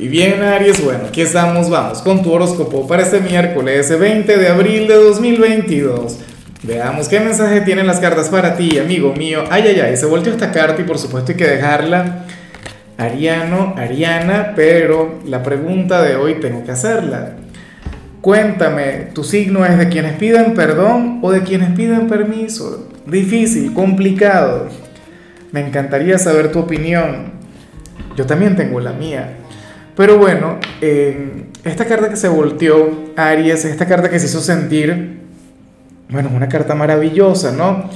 Y bien, Aries, bueno, aquí estamos, vamos con tu horóscopo para este miércoles 20 de abril de 2022. Veamos qué mensaje tienen las cartas para ti, amigo mío. Ay, ay, ay, se volteó esta carta y por supuesto hay que dejarla. Ariano, Ariana, pero la pregunta de hoy tengo que hacerla. Cuéntame, ¿tu signo es de quienes piden perdón o de quienes piden permiso? Difícil, complicado. Me encantaría saber tu opinión. Yo también tengo la mía. Pero bueno, esta carta que se volteó, Aries, esta carta que se hizo sentir, bueno, es una carta maravillosa, ¿no?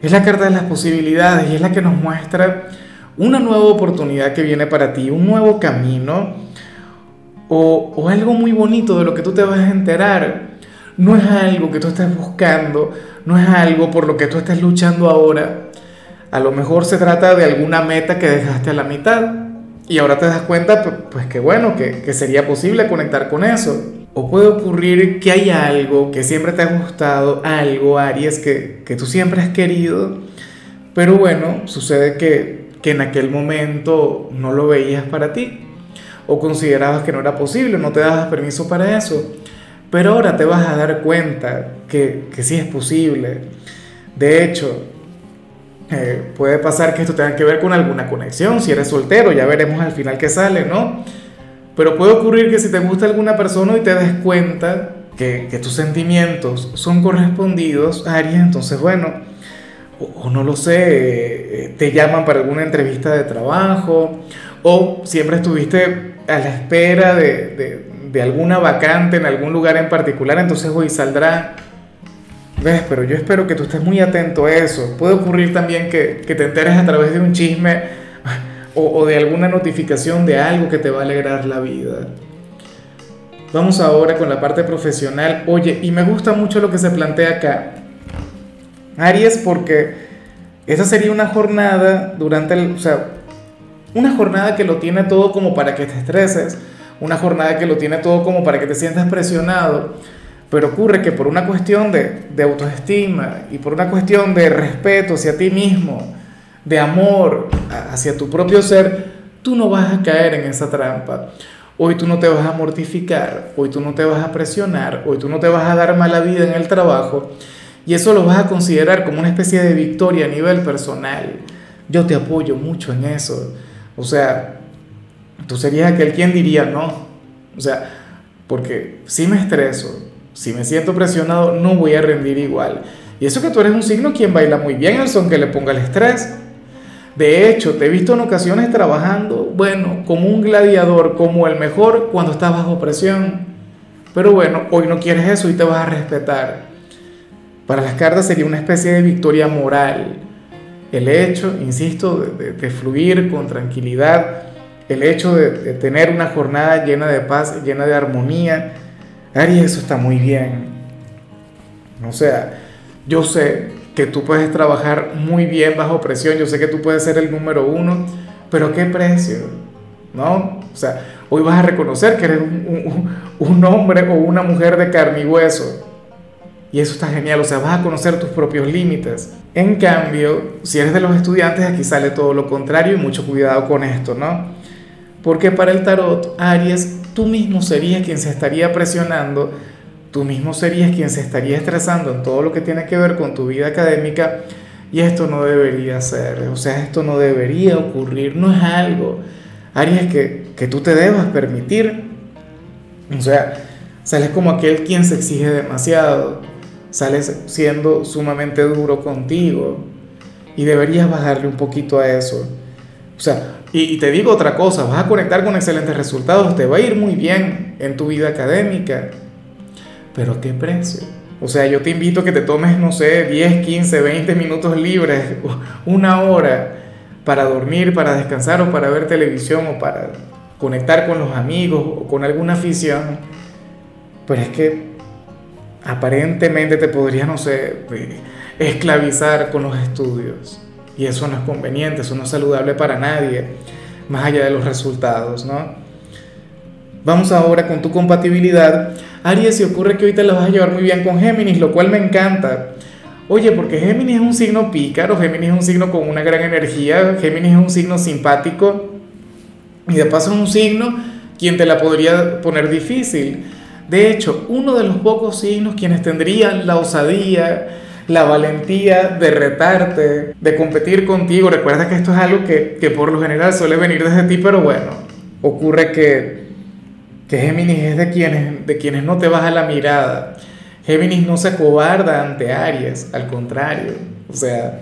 Es la carta de las posibilidades y es la que nos muestra una nueva oportunidad que viene para ti, un nuevo camino o, o algo muy bonito de lo que tú te vas a enterar. No es algo que tú estés buscando, no es algo por lo que tú estés luchando ahora. A lo mejor se trata de alguna meta que dejaste a la mitad y ahora te das cuenta, pues, que bueno, que, sería posible conectar con eso. O puede ocurrir que hay algo que siempre te ha gustado, algo, Aries, que, que tú siempre has querido, pero bueno, sucede que, que en aquel momento no lo veías para ti, o considerabas que no era posible, no te dabas permiso para eso, pero ahora te vas a dar cuenta que, que sí es posible. De hecho, eh, puede pasar que esto tenga que ver con alguna conexión, si eres soltero, ya veremos al final qué sale, ¿no? Pero puede ocurrir que si te gusta alguna persona y te des cuenta que, tus sentimientos son correspondidos, Aries, entonces bueno, o, no lo sé, eh, te llaman para alguna entrevista de trabajo, o siempre estuviste a la espera de alguna vacante en algún lugar en particular, entonces hoy saldrá Pero yo espero que tú estés muy atento a eso. Puede ocurrir también que, que te enteres a través de un chisme o, o, de alguna notificación de algo que te va a alegrar la vida. Vamos ahora con la parte profesional. Oye, y me gusta mucho lo que se plantea acá. Aries, porque esa sería una jornada durante el... O sea, una jornada que lo tiene todo como para que te estreses. Una jornada que lo tiene todo como para que te sientas presionado pero ocurre que por una cuestión de, de, autoestima y por una cuestión de respeto hacia ti mismo, de amor hacia tu propio ser, tú no vas a caer en esa trampa. Hoy tú no te vas a mortificar, hoy tú no te vas a presionar, hoy tú no te vas a dar mala vida en el trabajo y eso lo vas a considerar como una especie de victoria a nivel personal. Yo te apoyo mucho en eso. O sea, tú serías aquel quien diría no. O sea, porque si me estreso, si me siento presionado, no voy a rendir igual. Y eso que tú eres un signo quien baila muy bien el son que le ponga el estrés. De hecho, te he visto en ocasiones trabajando, bueno, como un gladiador, como el mejor cuando estás bajo presión. Pero bueno, hoy no quieres eso y te vas a respetar. Para las cartas sería una especie de victoria moral. El hecho, insisto, de, fluir con tranquilidad, el hecho de, de tener una jornada llena de paz, llena de armonía, Aries, eso está muy bien. O sea, yo sé que tú puedes trabajar muy bien bajo presión, yo sé que tú puedes ser el número uno, pero ¿qué precio? ¿No? O sea, hoy vas a reconocer que eres un, hombre o una mujer de carne y hueso. Y eso está genial, o sea, vas a conocer tus propios límites. En cambio, si eres de los estudiantes, aquí sale todo lo contrario y mucho cuidado con esto, ¿no? Porque para el tarot, Aries tú mismo serías quien se estaría presionando, tú mismo serías quien se estaría estresando en todo lo que tiene que ver con tu vida académica y esto no debería ser, o sea, esto no debería ocurrir, no es algo, Aries, que, que tú te debas permitir. O sea, sales como aquel quien se exige demasiado, sales siendo sumamente duro contigo y deberías bajarle un poquito a eso. O sea, y, te digo otra cosa, vas a conectar con excelentes resultados, te va a ir muy bien en tu vida académica, pero ¿a qué precio? O sea, yo te invito a que te tomes, no sé, 10, 15, 20 minutos libres, una hora para dormir, para descansar o para ver televisión o para conectar con los amigos o con alguna afición. Pero es que aparentemente te podría, no sé, esclavizar con los estudios. Y eso no es conveniente, eso no es saludable para nadie, más allá de los resultados, ¿no? Vamos ahora con tu compatibilidad. Aries, si ocurre que hoy te la vas a llevar muy bien con Géminis, lo cual me encanta. Oye, porque Géminis es un signo pícaro, Géminis es un signo con una gran energía, Géminis es un signo simpático y de paso es un signo quien te la podría poner difícil. De hecho, uno de los pocos signos quienes tendrían la osadía, la valentía de retarte, de competir contigo. Recuerda que esto es algo que, que por lo general suele venir desde ti, pero bueno, ocurre que, que Géminis es de quienes, de quienes no te baja la mirada. Géminis no se acobarda ante Aries, al contrario. O sea,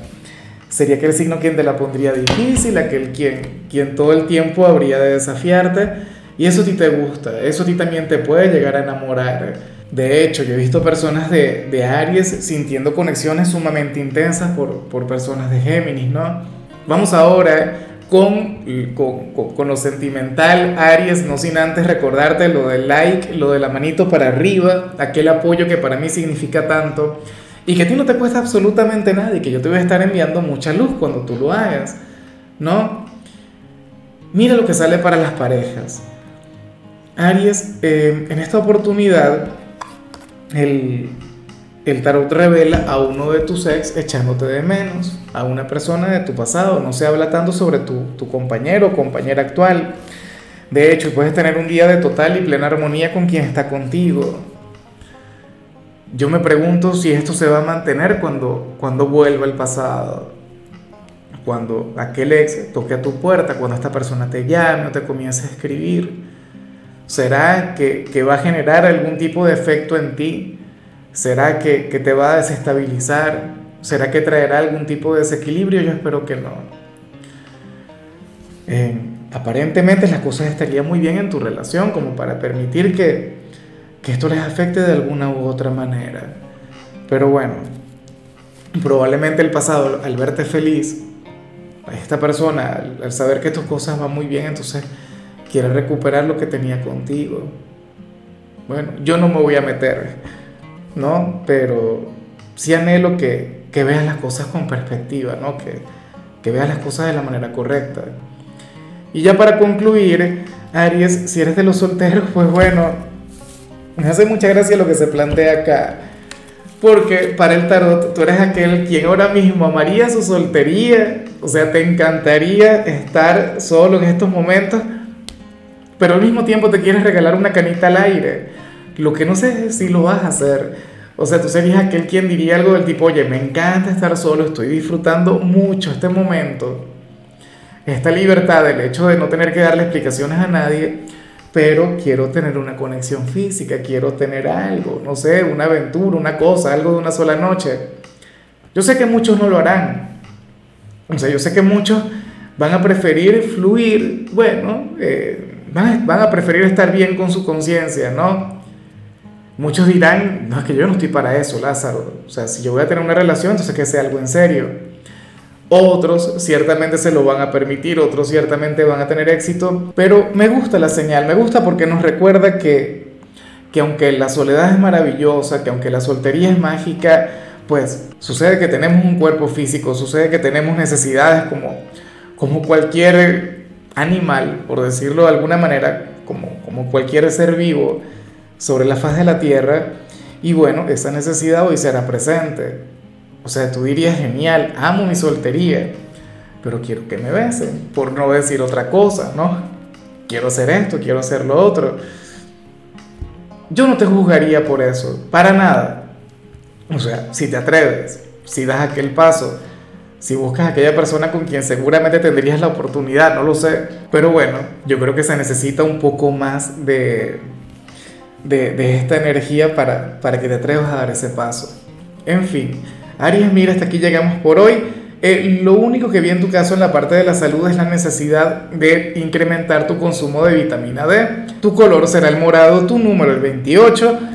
sería aquel signo quien te la pondría difícil, aquel quien, quien todo el tiempo habría de desafiarte. Y eso a ti te gusta, eso a ti también te puede llegar a enamorar. De hecho, yo he visto personas de, Aries sintiendo conexiones sumamente intensas por, por personas de Géminis, ¿no? Vamos ahora con, con, con, lo sentimental, Aries, no sin antes recordarte lo del like, lo de la manito para arriba, aquel apoyo que para mí significa tanto y que a ti no te cuesta absolutamente nada y que yo te voy a estar enviando mucha luz cuando tú lo hagas, ¿no? Mira lo que sale para las parejas. Aries, eh, en esta oportunidad, el, tarot revela a uno de tus ex echándote de menos, a una persona de tu pasado. No se habla tanto sobre tu, tu compañero o compañera actual. De hecho, puedes tener un día de total y plena armonía con quien está contigo. Yo me pregunto si esto se va a mantener cuando, cuando vuelva el pasado. Cuando aquel ex toque a tu puerta, cuando esta persona te llame o te comience a escribir. ¿Será que, que va a generar algún tipo de efecto en ti? ¿Será que, te va a desestabilizar? ¿Será que traerá algún tipo de desequilibrio? Yo espero que no. Eh, aparentemente las cosas estarían muy bien en tu relación como para permitir que, que esto les afecte de alguna u otra manera. Pero bueno, probablemente el pasado, al verte feliz, esta persona, al, saber que tus cosas van muy bien, entonces quiere recuperar lo que tenía contigo. Bueno, yo no me voy a meter ¿no? Pero sí anhelo que, que veas las cosas con perspectiva, ¿no? Que, que veas las cosas de la manera correcta. Y ya para concluir, Aries, si eres de los solteros, pues bueno, me hace mucha gracia lo que se plantea acá. Porque para el tarot tú eres aquel quien ahora mismo amaría su soltería, o sea, te encantaría estar solo en estos momentos, pero al mismo tiempo te quieres regalar una canita al aire. Lo que no sé es si lo vas a hacer. O sea, tú serías aquel quien diría algo del tipo, oye, me encanta estar solo, estoy disfrutando mucho este momento, esta libertad, el hecho de no tener que darle explicaciones a nadie, pero quiero tener una conexión física, quiero tener algo, no sé, una aventura, una cosa, algo de una sola noche. Yo sé que muchos no lo harán. O sea, yo sé que muchos van a preferir fluir, bueno, eh, van, a preferir estar bien con su conciencia, ¿no? Muchos dirán, no, es que yo no estoy para eso, Lázaro. O sea, si yo voy a tener una relación, entonces que sea algo en serio. Otros ciertamente se lo van a permitir, otros ciertamente van a tener éxito, pero me gusta la señal, me gusta porque nos recuerda que, que aunque la soledad es maravillosa, que aunque la soltería es mágica, pues sucede que tenemos un cuerpo físico, sucede que tenemos necesidades como, como cualquier animal, por decirlo de alguna manera, como, como cualquier ser vivo sobre la faz de la tierra y bueno, esa necesidad hoy será presente. O sea, tú dirías, genial, amo mi soltería, pero quiero que me besen, por no decir otra cosa, ¿no? Quiero hacer esto, quiero hacer lo otro. Yo no te juzgaría por eso, para nada. O sea, si te atreves, si das aquel paso, si buscas a aquella persona con quien seguramente tendrías la oportunidad, no lo sé. Pero bueno, yo creo que se necesita un poco más de, de, esta energía para, para que te atrevas a dar ese paso. En fin, Aries, mira, hasta aquí llegamos por hoy. Eh, lo único que vi en tu caso en la parte de la salud es la necesidad de incrementar tu consumo de vitamina D. Tu color será el morado, tu número el 28.